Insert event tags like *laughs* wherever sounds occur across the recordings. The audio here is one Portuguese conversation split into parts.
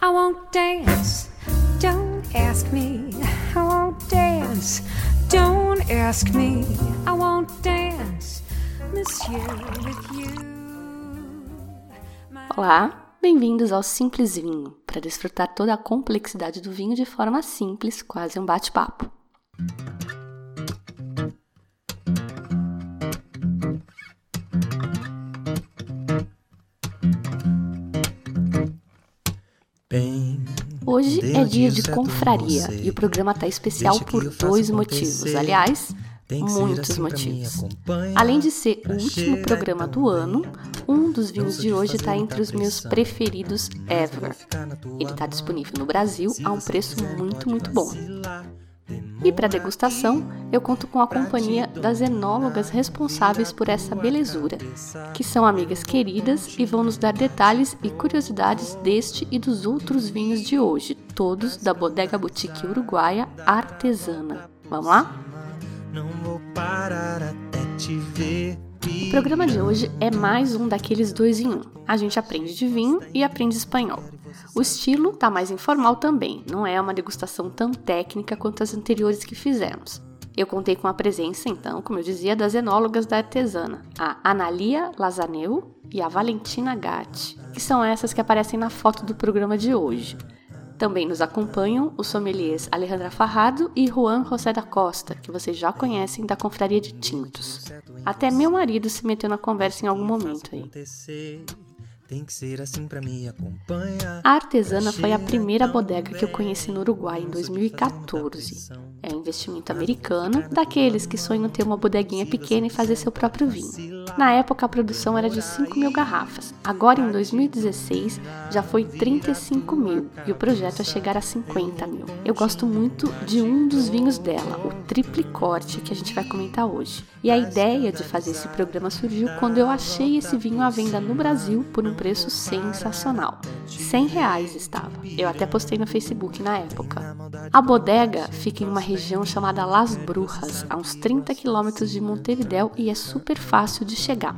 I won't dance. Don't ask me. I won't dance. Don't ask me. I won't dance. Monsieur with you. Olá, bem-vindos ao Simples Vinho, para desfrutar toda a complexidade do vinho de forma simples, quase um bate-papo. Hoje é dia de confraria e o programa está especial por dois motivos. Aliás, muitos assim motivos. Além de ser o último programa do ano, um dos vinhos de hoje está entre os meus preferidos ever. Ele está disponível no Brasil a um preço muito, muito bom. E para degustação, eu conto com a companhia das enólogas responsáveis por essa belezura, que são amigas queridas e vão nos dar detalhes e curiosidades deste e dos outros vinhos de hoje, todos da Bodega Boutique Uruguaia Artesana. Vamos lá? Não vou parar até te ver. O programa de hoje é mais um daqueles dois em um. A gente aprende de vinho e aprende espanhol. O estilo tá mais informal também, não é uma degustação tão técnica quanto as anteriores que fizemos. Eu contei com a presença, então, como eu dizia, das enólogas da artesana, a Analia Lazaneu e a Valentina Gatti, que são essas que aparecem na foto do programa de hoje. Também nos acompanham os sommeliers Alejandra Farrado e Juan José da Costa, que vocês já conhecem da Confraria de Tintos. Até meu marido se meteu na conversa em algum momento aí. Tem que ser assim para me acompanhar. A Artesana foi a primeira bodega que eu conheci no Uruguai em 2014. Investimento americano, daqueles que sonham ter uma bodeguinha pequena e fazer seu próprio vinho. Na época a produção era de 5 mil garrafas, agora em 2016 já foi 35 mil e o projeto é chegar a 50 mil. Eu gosto muito de um dos vinhos dela, o Triple Corte, que a gente vai comentar hoje. E a ideia de fazer esse programa surgiu quando eu achei esse vinho à venda no Brasil por um preço sensacional. 100 reais estava. Eu até postei no Facebook na época. A bodega fica em uma região chamada Las Brujas, a uns 30 quilômetros de Montevidéu e é super fácil de chegar.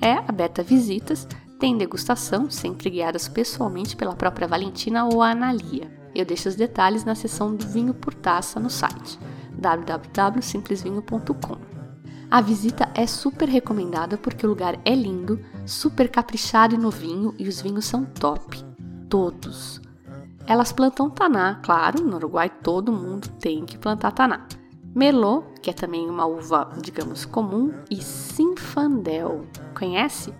É aberta a visitas, tem degustação, sempre guiadas pessoalmente pela própria Valentina ou a Analia. Eu deixo os detalhes na seção do vinho por taça no site www.simplesvinho.com. A visita é super recomendada porque o lugar é lindo, super caprichado e novinho e os vinhos são top. Todos. Elas plantam taná, claro, no Uruguai todo mundo tem que plantar taná. Merlot, que é também uma uva, digamos, comum, e Sinfandel. Conhece?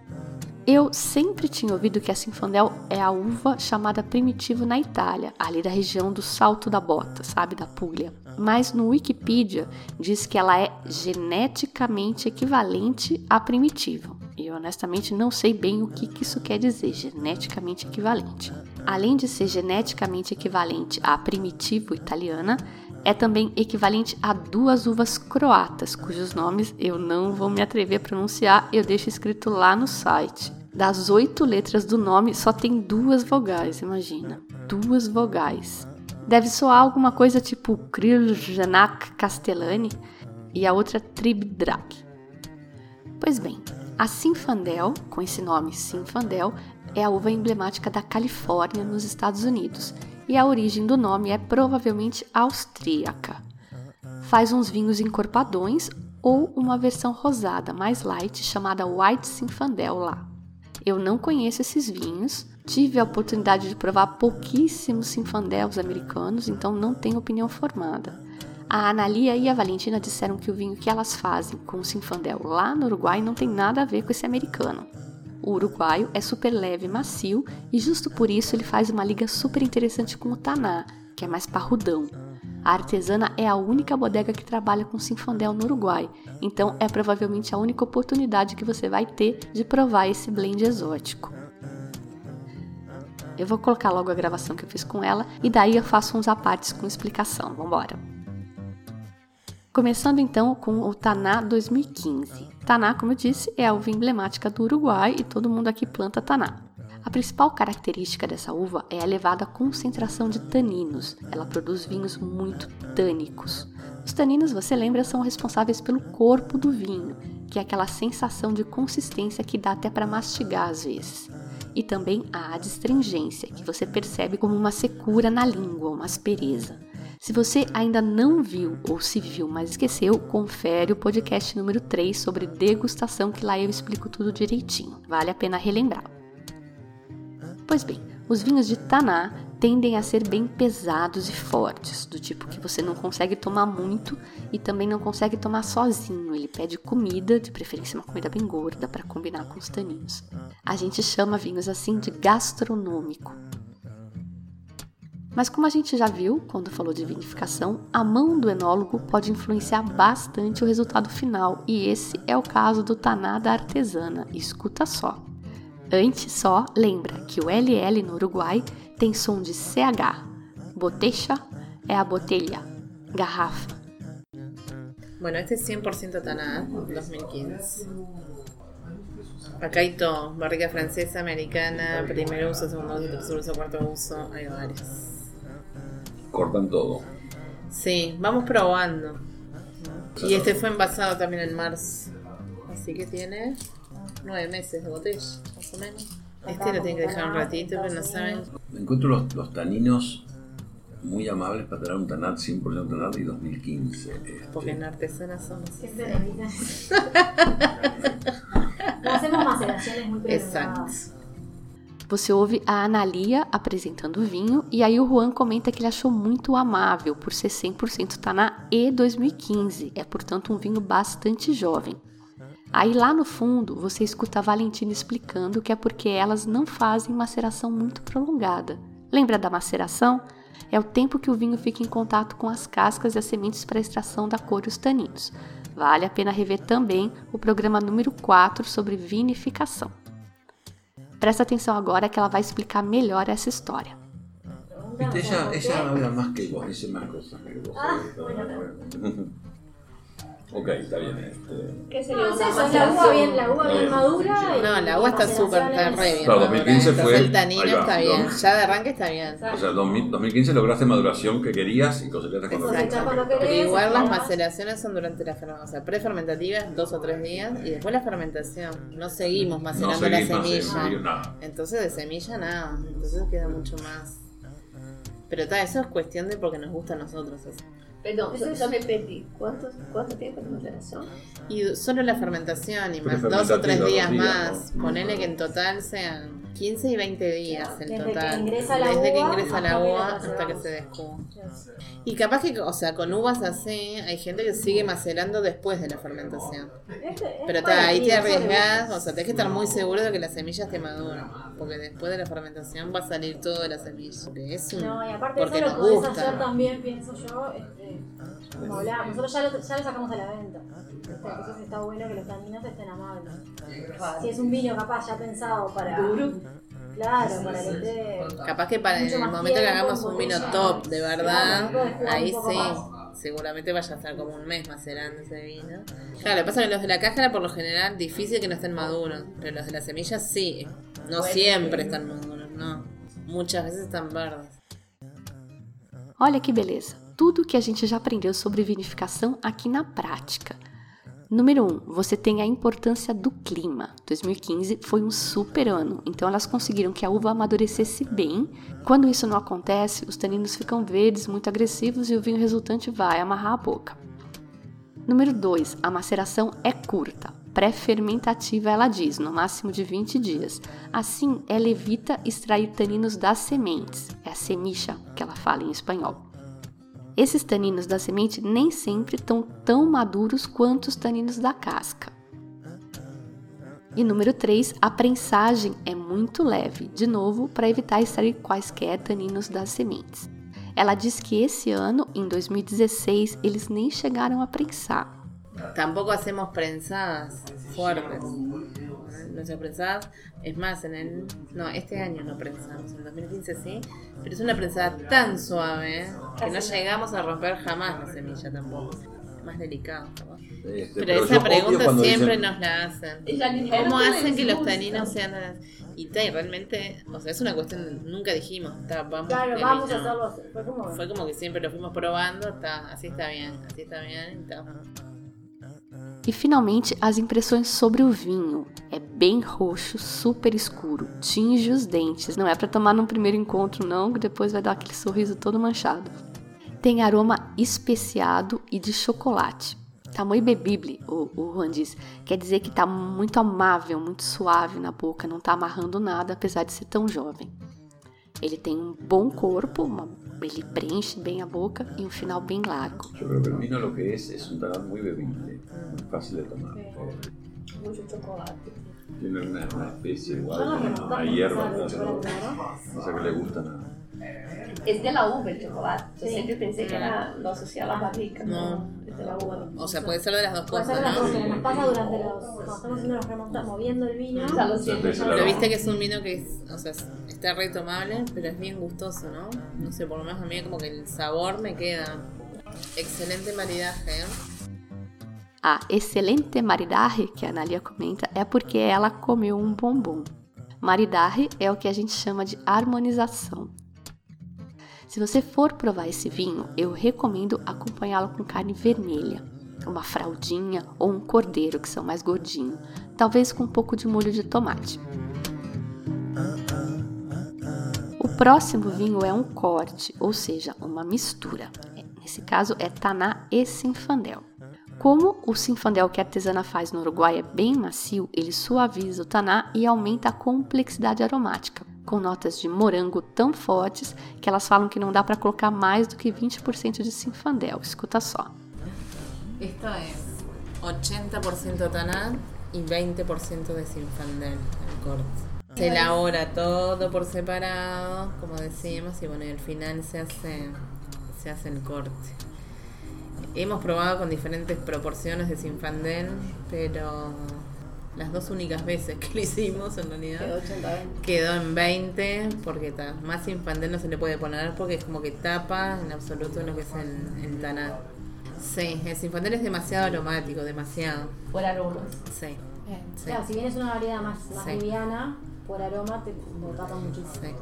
Eu sempre tinha ouvido que a Sinfandel é a uva chamada primitivo na Itália, ali da região do Salto da Bota, sabe, da Puglia. Mas no Wikipedia diz que ela é geneticamente equivalente a primitivo. E eu honestamente não sei bem o que, que isso quer dizer, geneticamente equivalente. Além de ser geneticamente equivalente à primitivo italiana, é também equivalente a duas uvas croatas, cujos nomes eu não vou me atrever a pronunciar, eu deixo escrito lá no site. Das oito letras do nome, só tem duas vogais, imagina. Duas vogais. Deve soar alguma coisa tipo Kriljanak Castellani e a outra Tribdrak. Pois bem, a Sinfandel, com esse nome Sinfandel, é a uva emblemática da Califórnia, nos Estados Unidos, e a origem do nome é provavelmente austríaca. Faz uns vinhos encorpadões ou uma versão rosada mais light chamada White Sinfandel lá. Eu não conheço esses vinhos, tive a oportunidade de provar pouquíssimos sinfandels americanos, então não tenho opinião formada. A Analia e a Valentina disseram que o vinho que elas fazem com o sinfandel lá no Uruguai não tem nada a ver com esse americano. O uruguaio é super leve e macio e justo por isso ele faz uma liga super interessante com o taná, que é mais parrudão. A artesana é a única bodega que trabalha com Sinfandel no Uruguai, então é provavelmente a única oportunidade que você vai ter de provar esse blend exótico. Eu vou colocar logo a gravação que eu fiz com ela e daí eu faço uns apartes com explicação. Vambora! Começando então com o Taná 2015. Taná, como eu disse, é a uva emblemática do Uruguai e todo mundo aqui planta Taná. A principal característica dessa uva é a elevada concentração de taninos. Ela produz vinhos muito tânicos. Os taninos, você lembra, são responsáveis pelo corpo do vinho, que é aquela sensação de consistência que dá até para mastigar às vezes. E também a adstringência, que você percebe como uma secura na língua, uma aspereza. Se você ainda não viu ou se viu, mas esqueceu, confere o podcast número 3 sobre degustação, que lá eu explico tudo direitinho. Vale a pena relembrar. Pois bem, os vinhos de Taná tendem a ser bem pesados e fortes, do tipo que você não consegue tomar muito e também não consegue tomar sozinho. Ele pede comida, de preferência uma comida bem gorda, para combinar com os taninos. A gente chama vinhos assim de gastronômico. Mas como a gente já viu quando falou de vinificação, a mão do enólogo pode influenciar bastante o resultado final, e esse é o caso do Taná da Artesana. Escuta só. Antes só, lembra que o LL no Uruguai tem som de CH. Botecha é a botelha, garrafa. Bueno, este es 100% Taná 2015. Acá hay todo, barriga francesa, americana, primer uso, segundo uso, tercer uso, cuarto uso, hay varios. cortan todo. Sí, vamos probando. Y este fue envasado también en marzo. Así que tiene nueve meses de botella, más o menos. Este lo tienen que dejar un ratito, pero no saben. Encuentro los, los taninos muy amables para tener un Tanat 100% Tanat y 2015. Este. Porque en artesana somos. *laughs* no hacemos maceraciones muy Exacto. Você ouve a Analia apresentando o vinho e aí o Juan comenta que ele achou muito amável por ser 100% Taná e 2015. É, portanto, um vinho bastante jovem. Aí lá no fundo você escuta a Valentina explicando que é porque elas não fazem maceração muito prolongada. Lembra da maceração? É o tempo que o vinho fica em contato com as cascas e as sementes para extração da cor e os taninos. Vale a pena rever também o programa número 4 sobre vinificação. Presta atenção agora que ela vai explicar melhor essa história. Viste, ella, ella habla más que vos, dice vos. Ah, bueno, *laughs* Ok, está bien. Este... ¿Qué sería? No, es eso, la uva bien, la uva bien madura. Y No, la uva está súper, está re bien. Claro, 2015 madura. fue- El tanino ahí va, está bien. ¿no? Ya de arranque está bien. O sea, 2000 2015 lograste maduración que querías y cosechaste cuando Exacto. querías. cuando Pero querés, igual las maceraciones son durante la fermentación, o sea, prefermentativas dos o tres días y después la fermentación. No seguimos No macerando seguís, la no seguís, semilla. no seguís nada. Entonces de semilla nada, entonces queda mucho más. Pero ta, eso es cuestión de porque nos gusta a nosotros. eso. Perdón, yo, yo me perdí. ¿Cuánto, ¿Cuánto tiempo de maceración? Y solo la fermentación y más dos o tres días días, más. ¿no? Ponele que en total sean 15 y 20 días en Desde que total. ingresa la Desde que uva ingresa la hasta que uva hasta que se descuba. Y capaz que, o sea, con uvas así, hay gente que sigue macerando después de la fermentación. Este es Pero ta, ahí te arriesgas, o sea, tenés que estar muy seguro de que la semilla esté madura. Porque después de la fermentación va a salir todo de la semilla. Porque es un. No, y aparte porque eso lo podés gusta. hacer también, pienso yo, este, como hablábamos, nosotros ya lo, ya lo sacamos a la venta. ¿viste? Entonces está bueno que los taninos estén amables. Si es un vino capaz ya pensado para... Claro, para que esté... Capaz que para Mucho el momento que hagamos un vino top, de verdad, ahí sí. más. Seguramente vaya a estar como un mes macerando ese vino. Claro, lo que pasa es que los de la cáscara, por lo general, difícil que no estén maduros. Pero los de las semillas sí. No siempre están maduros, no. Muchas veces están verdes. Olha que beleza! Tudo que a gente já aprendeu sobre vinificação aqui na prática. Número 1, um, você tem a importância do clima. 2015 foi um super ano, então elas conseguiram que a uva amadurecesse bem. Quando isso não acontece, os taninos ficam verdes, muito agressivos e o vinho resultante vai amarrar a boca. Número 2, a maceração é curta. Pré-fermentativa, ela diz, no máximo de 20 dias. Assim, ela evita extrair taninos das sementes. É a semicha que ela fala em espanhol. Esses taninos da semente nem sempre estão tão maduros quanto os taninos da casca. E número 3, a prensagem é muito leve, de novo, para evitar extrair quaisquer taninos das sementes. Ela diz que esse ano, em 2016, eles nem chegaram a prensar. Tampoco hacemos prensadas fuertes. Nuestras prensadas, es más, en el. No, este año no prensamos, en el 2015 sí, pero es una prensada tan suave que no llegamos a romper jamás la semilla tampoco. Es más delicado. ¿no? Este, Pero yo esa pregunta siempre dicen- nos la hacen. ¿Cómo no hacen que los taninos sean tan- Y, ta, y realmente, o sea, es una cuestión, nunca dijimos, ta, vamos, Claro, que vamos a no. hacerlo. Fue como... Fue como que siempre lo fuimos probando, ta, así está bien, así está bien. ta. E finalmente, as impressões sobre o vinho. É bem roxo, super escuro, tinge os dentes. Não é para tomar num primeiro encontro, não, que depois vai dar aquele sorriso todo manchado. Tem aroma especiado e de chocolate. Tá muito bebível, o, o Juan diz. Quer dizer que tá muito amável, muito suave na boca, não tá amarrando nada, apesar de ser tão jovem. Ele tem um bom corpo, uma, ele preenche bem a boca e um final bem largo. Eu creo que el vino lo que es es un tanar muy bebible, muy fácil de tomar. Mucho chocolate. Tiene una, una especie igual, no una, hierba, ¿no? esa que le gusta nada. Es de la uva el chocolate. Yo Sí. siempre pensé que era, lo asociaba a la barrica. No. Es de la uva. O sea, puede ser de las dos Puede cosas, ser las ¿no? cosas que nos pasa durante los. Cuando estamos haciendo los remontas, moviendo el vino. Ya lo Entonces, siento. Pero viste que es un vino que es, o sea, es- está retomable, pero es bien gustoso, ¿no? No sé, por lo menos a mí como que el sabor me queda. Excelente maridaje, ¿eh? A excelente maridaje que a Analia comenta é porque ela comeu um bombom. Maridaje é o que a gente chama de harmonização. Se você for provar esse vinho, eu recomendo acompanhá-lo com carne vermelha, uma fraldinha ou um cordeiro, que são mais gordinhos, talvez com um pouco de molho de tomate. Próximo vinho é um corte, ou seja, uma mistura. Nesse caso é Taná e Sinfandel. Como o Sinfandel que a artesana faz no Uruguai é bem macio, ele suaviza o taná e aumenta a complexidade aromática, com notas de morango tão fortes que elas falam que não dá para colocar mais do que 20% de Sinfandel. Escuta só. Esto es 80% taná y 20% de sinfandel, el corte. Se elabora todo por separado, como decimos, y bueno, y al final se hace, se hace el corte. Hemos probado con diferentes proporciones de sinfandel, pero las dos únicas veces que lo hicimos en realidad Quedó 80 quedó en 20 porque ta, más sinfandel no se le puede poner porque es como que tapa en absoluto lo que es el, el taná. Sí, el sinfandel es demasiado aromático, demasiado. Por aromas. Sí, sí, Claro, si bien es una variedad más, más Sí. liviana, por aroma te lo tapa muchísimo. sí.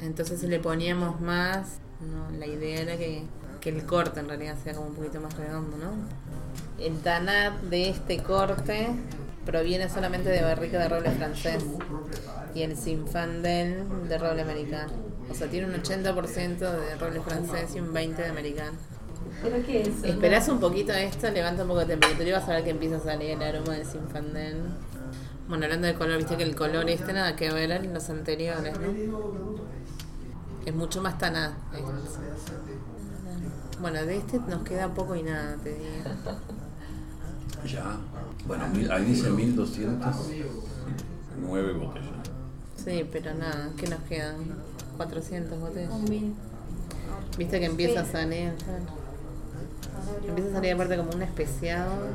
Entonces si le poníamos más, no, la idea era que, que el corte en realidad sea como un poquito más redondo, ¿no? El taná de este corte proviene solamente de barrica de roble francés y el sinfandel de roble americano. O sea, tiene un 80% de roble francés y un 20% de americano. ¿Pero qué es? Esperás un poquito esto, levanta un poco de temperatura y vas a ver que empieza a salir el aroma del sinfandel. Bueno, hablando de color, viste que el color este nada que ver en los anteriores, ¿no? Es mucho más taná. Bueno, de este nos queda poco y nada, te digo. Ya. Bueno, ahí dice 1209 botellas. Sí, pero nada, ¿qué nos quedan? 400 botellas. Viste que empieza a salir. Empieza a salir aparte como un especiado.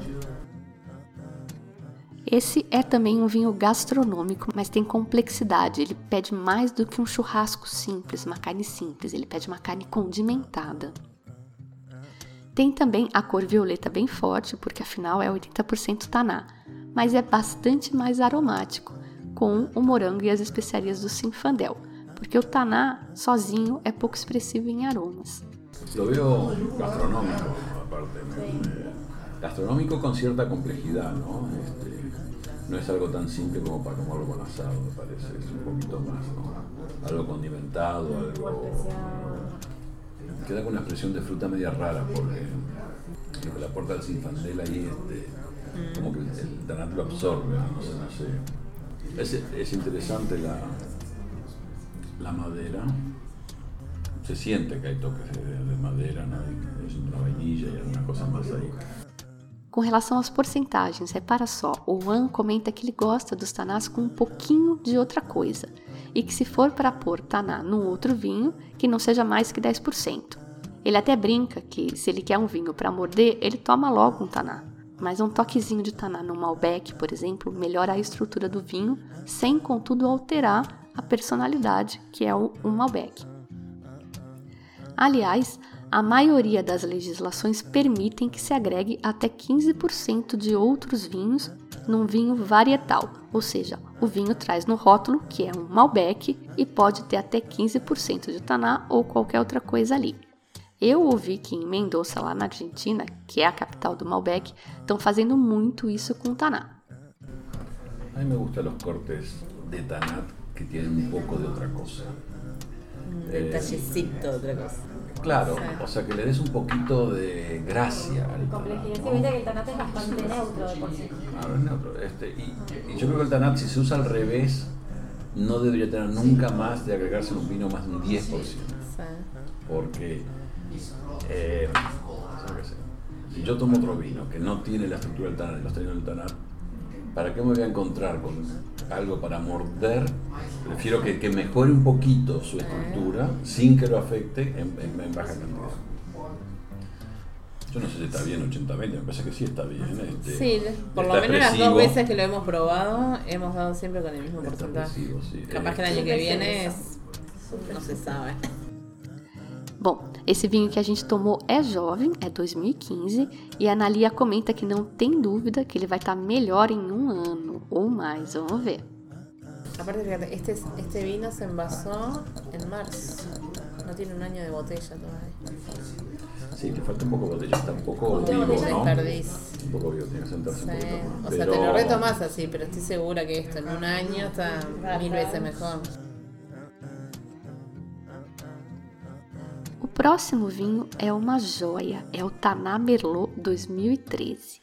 Esse é também um vinho gastronômico, mas tem complexidade. Ele pede mais do que um churrasco simples, uma carne simples. Ele pede uma carne condimentada. Tem também a cor violeta bem forte, porque afinal é 80% taná, mas é bastante mais aromático, com o morango e as especiarias do Sinfandel, porque o taná sozinho é pouco expressivo em aromas. Lo veo gastronómico, me- me- gastronómico con cierta complejidad, ¿no? Este, no es algo tan simple como para tomarlo con asado, me parece. Es un poquito más, ¿no? Algo condimentado, algo. Queda con una expresión de fruta media rara, porque lo que le aporta el sinfandel ahí, este, como que el tanar lo absorbe, no sé, no sé. Es, es interesante la, la madera. Se siente que hay toques de, de madera, ¿no? Y es una vainilla y alguna cosa más ahí. Com relação às porcentagens, repara só, o Juan comenta que ele gosta dos tanás com um pouquinho de outra coisa, e que se for para pôr taná num outro vinho, que não seja mais que 10%. Ele até brinca que se ele quer um vinho para morder, ele toma logo um taná. Mas um toquezinho de taná no Malbec, por exemplo, melhora a estrutura do vinho, sem contudo alterar a personalidade que é o, o Malbec. Aliás, a maioria das legislações permitem que se agregue até 15% de outros vinhos num vinho varietal, ou seja, o vinho traz no rótulo que é um Malbec e pode ter até 15% de taná ou qualquer outra coisa ali. Eu ouvi que em Mendoza, lá na Argentina, que é a capital do Malbec, estão fazendo muito isso com Taná. A mí me gustan los cortes de Tanat que tienen un poco de otra cosa. Un detallecito, otra cosa. Claro, o sea que le des un poquito de gracia al Complejidad. Sí, Tanat. viste que el tanate es bastante neutro de por sí. Claro, es neutro. Este, y, y yo creo que el Tanat, si se usa al revés, no debería tener nunca más de agregarse un vino más de un 10%. Sí. Porque, eh, si yo tomo otro vino que no tiene la estructura del Tanat los taninos del Tanat, ¿para qué me voy a encontrar con algo para morder? Prefiero que, que mejore un poquito su estructura sin que lo afecte en, en- en baja cantidad. Yo no sé si está bien 80-20, me parece que sí está bien. este, Sí, por lo menos las dos veces que lo hemos probado, hemos dado siempre con el mismo porcentaje. sí. Capaz que el Este, año que viene es. No se sabe. Bom, esse vinho que a gente tomou é jovem, é 2015, e a Analia comenta que não tem dúvida que ele vai estar melhor em um ano ou mais. Vamos ver. Aparte, fíjate, este, este vino se envasó en marzo. No tiene un año de botella todavía. Sí, le falta un poco de botella, está un poco vivo, botella ¿no? desperdiz. Un poco vivo, tiene que sentarse un Sí. poquito más. O sea, Pero- te lo retomas así, pero estoy segura que esto en un año está mil veces mejor. O próximo vinho é uma joia, é o Taná Merlot 2013.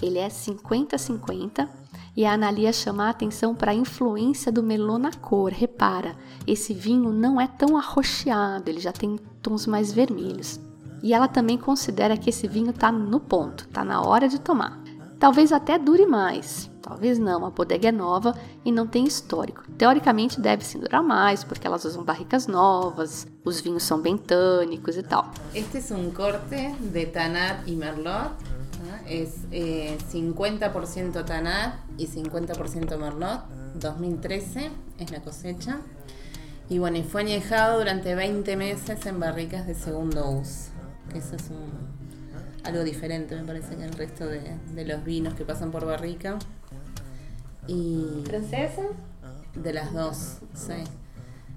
Ele é 50-50 e a Analia chama a atenção para a influência do Merlot na cor. Repara, esse vinho não é tão arroxeado, ele já tem tons mais vermelhos. E ela também considera que esse vinho está no ponto, está na hora de tomar. Talvez até dure mais, talvez não, a bodega é nova e não tem histórico. Teoricamente deve sim durar mais, porque elas usam barricas novas, os vinhos são bem tânicos e tal. Este es un corte de Tanat y Merlot. ¿no? Es eh, 50% Tanat y 50% Merlot. 2013 es la cosecha. Y bueno, y fue durante 20 meses en barricas de segundo uso. Algo diferente, me parece, que el resto de, de los vinos que pasan por barrica. Y ¿Francesa? de las dos, sí.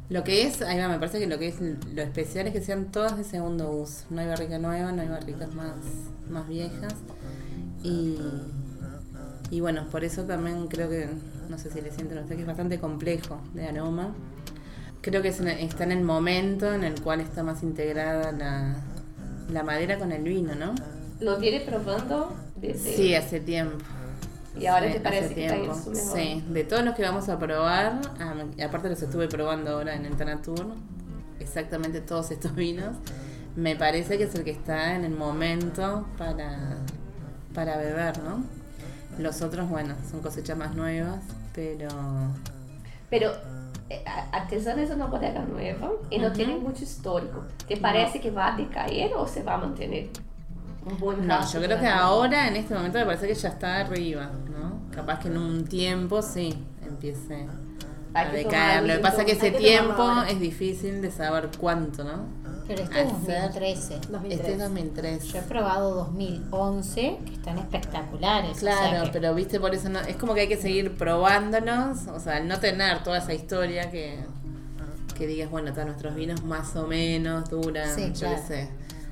Lo que es, ahí va, me parece que lo que es lo especial es que sean todas de segundo uso. No hay barrica nueva, no hay barricas más, más viejas. Y, y bueno, por eso también creo que, no sé si le sienten a usted que es bastante complejo de aroma. Creo que es en- está en el momento en el cual está más integrada la, la madera con el vino, ¿no? ¿Lo viene probando desde Sí, hace tiempo. Y ahora Sí, te parece que está en su mejor. Sí, de todos los que vamos a probar, aparte los estuve probando ahora en el Tanatur, exactamente todos estos vinos, me parece que es el que está en el momento para, para beber, ¿no? Los otros, bueno, son cosechas más nuevas, pero Pero eh, a- Artesana es una bodega nueva y no tiene mucho histórico. ¿Te parece que va a decaer o se va a mantener un buen no, yo creo que ahora, en este momento, me parece que ya está arriba, ¿no? Capaz que en un tiempo sí empiece a decaer. Lo que pasa es que ese tiempo es difícil de saber cuánto, ¿no? Pero este es Al ser- 2013. 2003. Este es 2003. Yo he probado 2011, que están espectaculares. o sea Claro, que- pero viste, por eso no, es como que hay que seguir probándonos, o sea, al no tener toda esa historia que, que digas, bueno, todos nuestros vinos más o menos duran, Sí, yo claro. qué sé.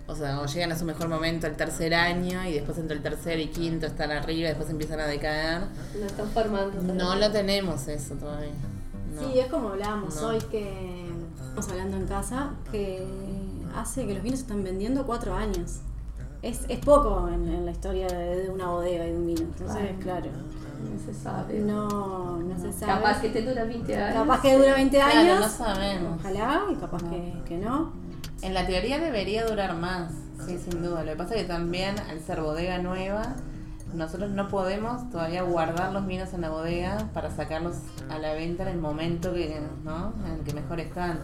O sea, llegan a su mejor momento el tercer año y después entre el tercer y quinto están arriba y después empiezan a decaer. Lo están formando. No lo tenemos eso todavía. No. Sí, es como hablábamos No. hoy que estamos hablando en casa, que hace que los vinos se están vendiendo cuatro años. Es, es poco en, en la historia de, de una bodega y de un vino. Entonces, claro, No se sabe. no, no se sabe. Capaz que te dura 20 años. Capaz que dura 20 Claro, años. no sabemos. Ojalá, y capaz que, que no. En la teoría debería durar más, sí, sin duda. Lo que pasa es que también, al ser bodega nueva, nosotros no podemos todavía guardar los vinos en la bodega para sacarlos a la venta en el momento que, ¿no? en el que mejor están.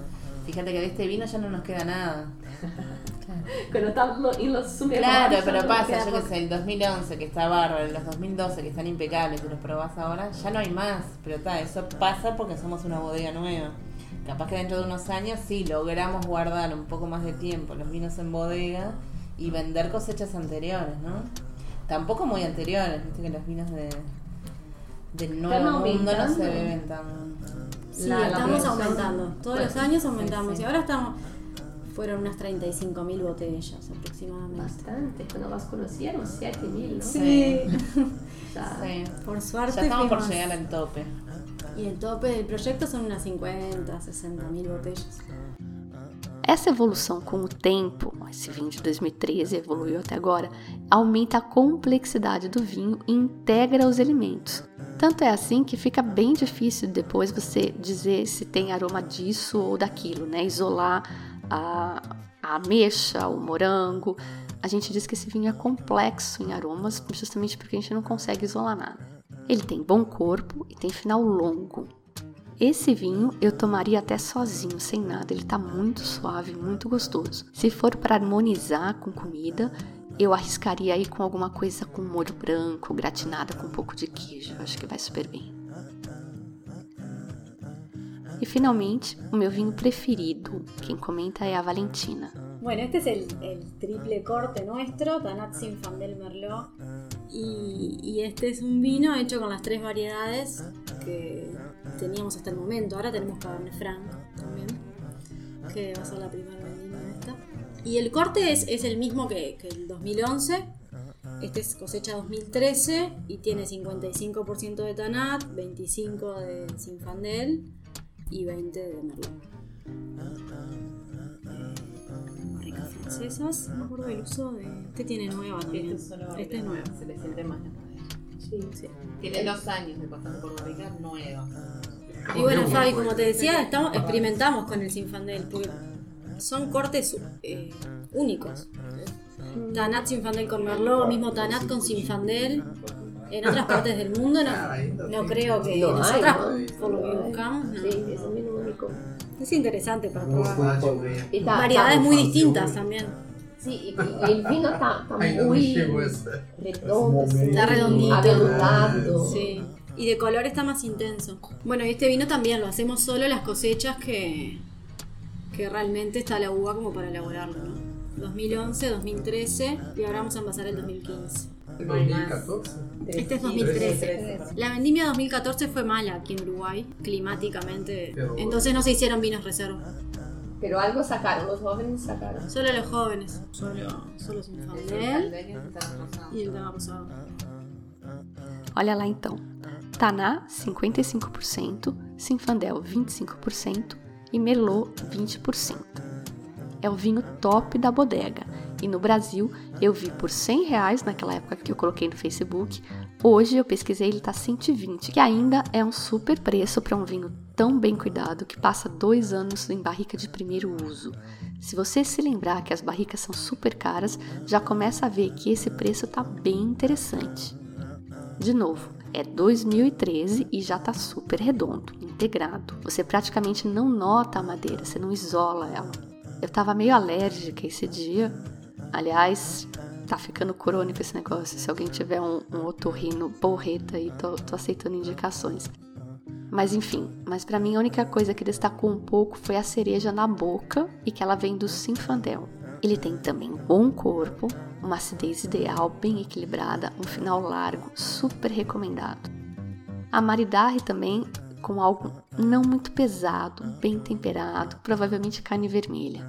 Fíjate que de este vino ya no nos queda nada. *laughs* Cuando lo- en los Claro, pero pasa, yo que sé, el 2011 que está bárbaro, los 2012 que están impecables y los probás ahora, ya no hay más. Pero está, eso pasa porque somos una bodega nueva. Capaz que dentro de unos años sí logramos guardar un poco más de tiempo los vinos en bodega y vender cosechas anteriores, ¿no? Tampoco muy anteriores, viste que los vinos de del nuevo mundo no se beben tan Sí, La- estamos aumentando. Todos los años sí, aumentamos. sí. Y ahora estamos. Fueron unas 35.000 botellas aproximadamente. Bastante. Cuando las conocieron, 7.000, ¿no? Sí. *laughs* Sí. Por suerte. Ya estamos por llegar al tope. Y el tope del proyecto son unas 50, 60.000 botellas. Essa evolução com o tempo, esse vinho de 2013 evoluiu até agora, aumenta a complexidade do vinho e integra os elementos. Tanto é assim que fica bem difícil depois você dizer se tem aroma disso ou daquilo, né? Isolar a, a ameixa, o morango. A gente diz que esse vinho é complexo em aromas justamente porque a gente não consegue isolar nada. Ele tem bom corpo e tem final longo, esse vinho eu tomaria até sozinho, sem nada. Ele tá muito suave, muito gostoso. Se for para harmonizar com comida, eu arriscaria aí com alguma coisa com molho branco, gratinada com um pouco de queijo. Acho que vai super bem. E finalmente, o meu vinho preferido. Quem comenta é a Valentina. Bueno, este es el, el triple corte nuestro, Tanat Sinfandel Merlot. Y, y este es un vino hecho con las tres variedades que teníamos hasta el momento. Ahora tenemos Cabernet Franc también, que va a ser la primera vendimia esta. Y el corte es, es el mismo que, que el 2011. Este es cosecha 2013 y tiene 55% de Tanat, 25% de Sinfandel y 20% de Merlot. Francesas. No me acuerdo del uso de. Este tiene nueva también. Este es Este es nuevo. Se le siente más la madera. Sí. Tiene dos años de pasando por barrica nueva. Y bueno, Fabi, como te decía, estamos, experimentamos con el Sinfandel, porque son cortes eh, únicos. Tanat Sinfandel con Merlot, mismo Tanat con Sinfandel. En otras partes del mundo no, no creo que No hay, nosotras, ¿no? por lo que buscamos, no. Sí, es un único. Es interesante para probar. Y Variedades muy distintas también. Sí, y, y el vino está, muy essa. redondo, Está redondito. aveludado. Sí. Y de color está más intenso. Bueno, y este vino también lo hacemos solo las cosechas que, que realmente está la uva como para elaborarlo, ¿no? 2011, 2013 y ahora vamos a envasar el 2015. 2014? Este es 2013. La vendimia 2014 fue mala aquí en Uruguay, climáticamente. Entonces no se hicieron vinos reserva. Pero algo sacaron, los jóvenes sacaron. Solo los jóvenes. Solo, solo Sinfandel y el tema rosado. Olha lá então. Taná, 55%, Sinfandel, 25% e Merlot, 20%. É o vinho top da bodega. E no Brasil, eu vi por 100 reais naquela época que eu coloquei no Facebook. Hoje eu pesquisei, ele tá 120, que ainda é um super preço para um vinho tão bem cuidado que passa dois anos em barrica de primeiro uso. Se você se lembrar que as barricas são super caras, já começa a ver que esse preço tá bem interessante. De novo, é 2013 e já tá super redondo, integrado. Você praticamente não nota a madeira, você não isola ela. Eu tava meio alérgica esse dia. Aliás, tá ficando crônico esse negócio. Se alguém tiver um, um otorrino porreta aí, tô, tô aceitando indicações. Mas enfim, mas para mim a única coisa que destacou um pouco foi a cereja na boca e que ela vem do Sinfandel. Ele tem também um bom corpo, uma acidez ideal, bem equilibrada, um final largo, super recomendado. A maridaje também com algo não muito pesado, bem temperado, provavelmente carne vermelha.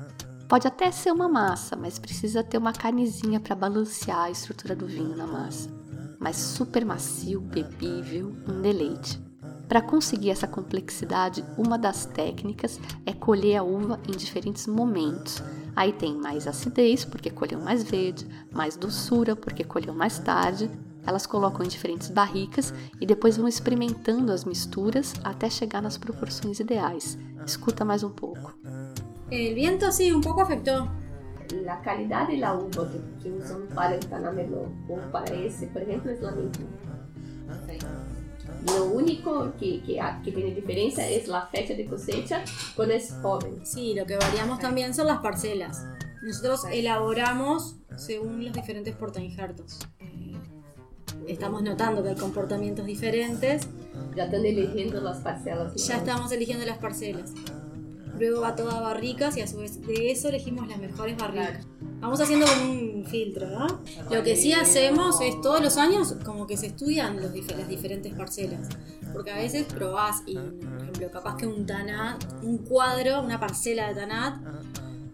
Pode até ser uma massa, mas precisa ter uma carnezinha para balancear a estrutura do vinho na massa. Mas super macio, bebível, um deleite. Para conseguir essa complexidade, uma das técnicas é colher a uva em diferentes momentos. Aí tem mais acidez, porque colheu mais verde, mais doçura, porque colheu mais tarde. Elas colocam em diferentes barricas e depois vão experimentando as misturas até chegar nas proporções ideais. Escuta mais um pouco. El viento sí, un poco afectó. La calidad de la uva que, que usan para el Tanamelo o para ese, por ejemplo, es la misma. Lo único que, que, ha- que tiene diferencia es la fecha de cosecha cuando es joven. Sí, lo que variamos también son las parcelas. Nosotros elaboramos según los diferentes portainjertos. Eh, estamos notando que hay comportamientos diferentes. Ya están eligiendo las parcelas. Ya estamos eligiendo las parcelas. Luego va toda a barricas y a su vez de eso elegimos las mejores barricas. Vamos haciendo como un filtro, ¿no? Lo que sí hacemos es todos los años como que se estudian los dif- las diferentes parcelas. Porque a veces probás y, por ejemplo, capaz que un tanat, un cuadro, una parcela de tanat,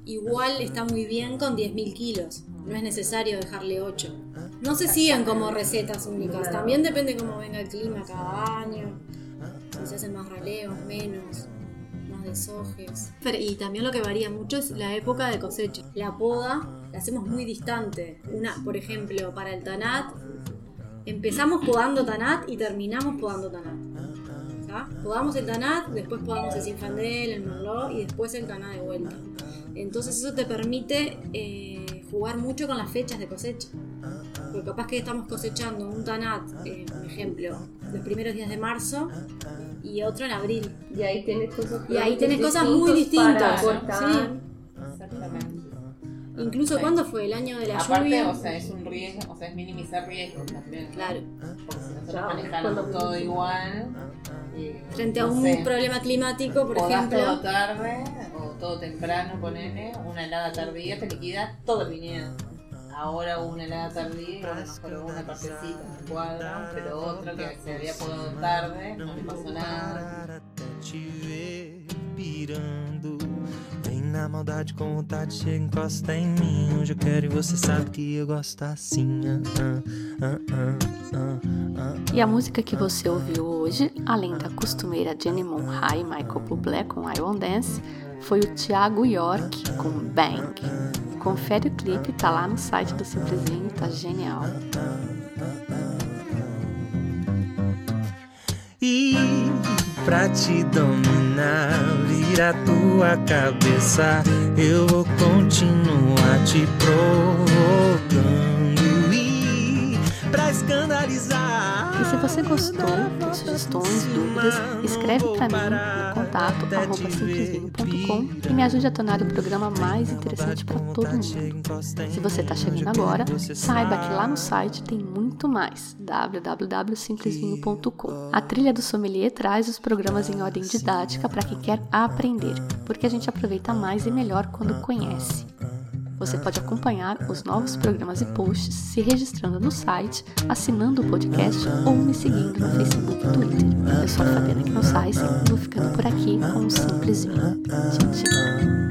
igual está muy bien con 10.000 kilos. No es necesario dejarle 8. No se siguen como recetas únicas. También depende cómo venga el clima cada año. Si se hacen más raleos, menos, Y también lo que varía mucho es la época de cosecha. La poda la hacemos muy distante. Una, por ejemplo, para el tanat, empezamos podando tanat y terminamos podando tanat. Podamos el tanat, después podamos el sinfandel, el merlot y después el tanat de vuelta. Entonces eso te permite eh, jugar mucho con las fechas de cosecha. Porque capaz que estamos cosechando un tanat, eh, por ejemplo, los primeros días de marzo y otro en abril. Y ahí tenés cosas, y ahí tenés cosas muy distintas. Cortar. Sí. Exactamente. Incluso Sí. cuando fue el año de la Aparte, lluvia. o sea, es un riesgo, o sea, es minimizar riesgos también. Claro. Porque si nosotros manejamos todo igual. eh, Frente a no un sé, problema climático, por ejemplo. todo tarde o todo temprano, ponele, una helada tardía te liquida todo el viñedo. Ahora hubo una helada tardía solo hubo una partecita el cuadro, pero otro que se había podado tarde, no le pasó nada. pirando. Vem na maldade com vontade, chega, encosta em mim. Hoje eu quero e você sabe que eu gosto assim. Ah, ah, ah, ah, ah, ah. E a música que você ouviu hoje, além da costumeira Jenny Monhai e Michael Bublé com I Won't Dance, foi o Thiago York com Bang. Confere o clipe, tá lá no site do Simplesinho, tá genial. E pra te dominar, vira tua cabeça. Eu vou continuar te provocando. E escandalizar. E se você gostou, tem sugestões, dúvidas, escreve pra mim no contato arroba simplesinho.com e me ajude a tornar o programa mais interessante para todo mundo. Se você está chegando agora, saiba que lá no site tem muito mais. www.simplesvinho.com. A trilha do sommelier traz os programas em ordem didática para quem quer aprender, porque a gente aproveita mais e melhor quando conhece. Você pode acompanhar os novos programas e posts se registrando no site, assinando o podcast ou me seguindo no Facebook e Twitter. Eu sou a Fabiana Knossaisen e vou ficando por aqui com um simplesinho. Tchau, tchau.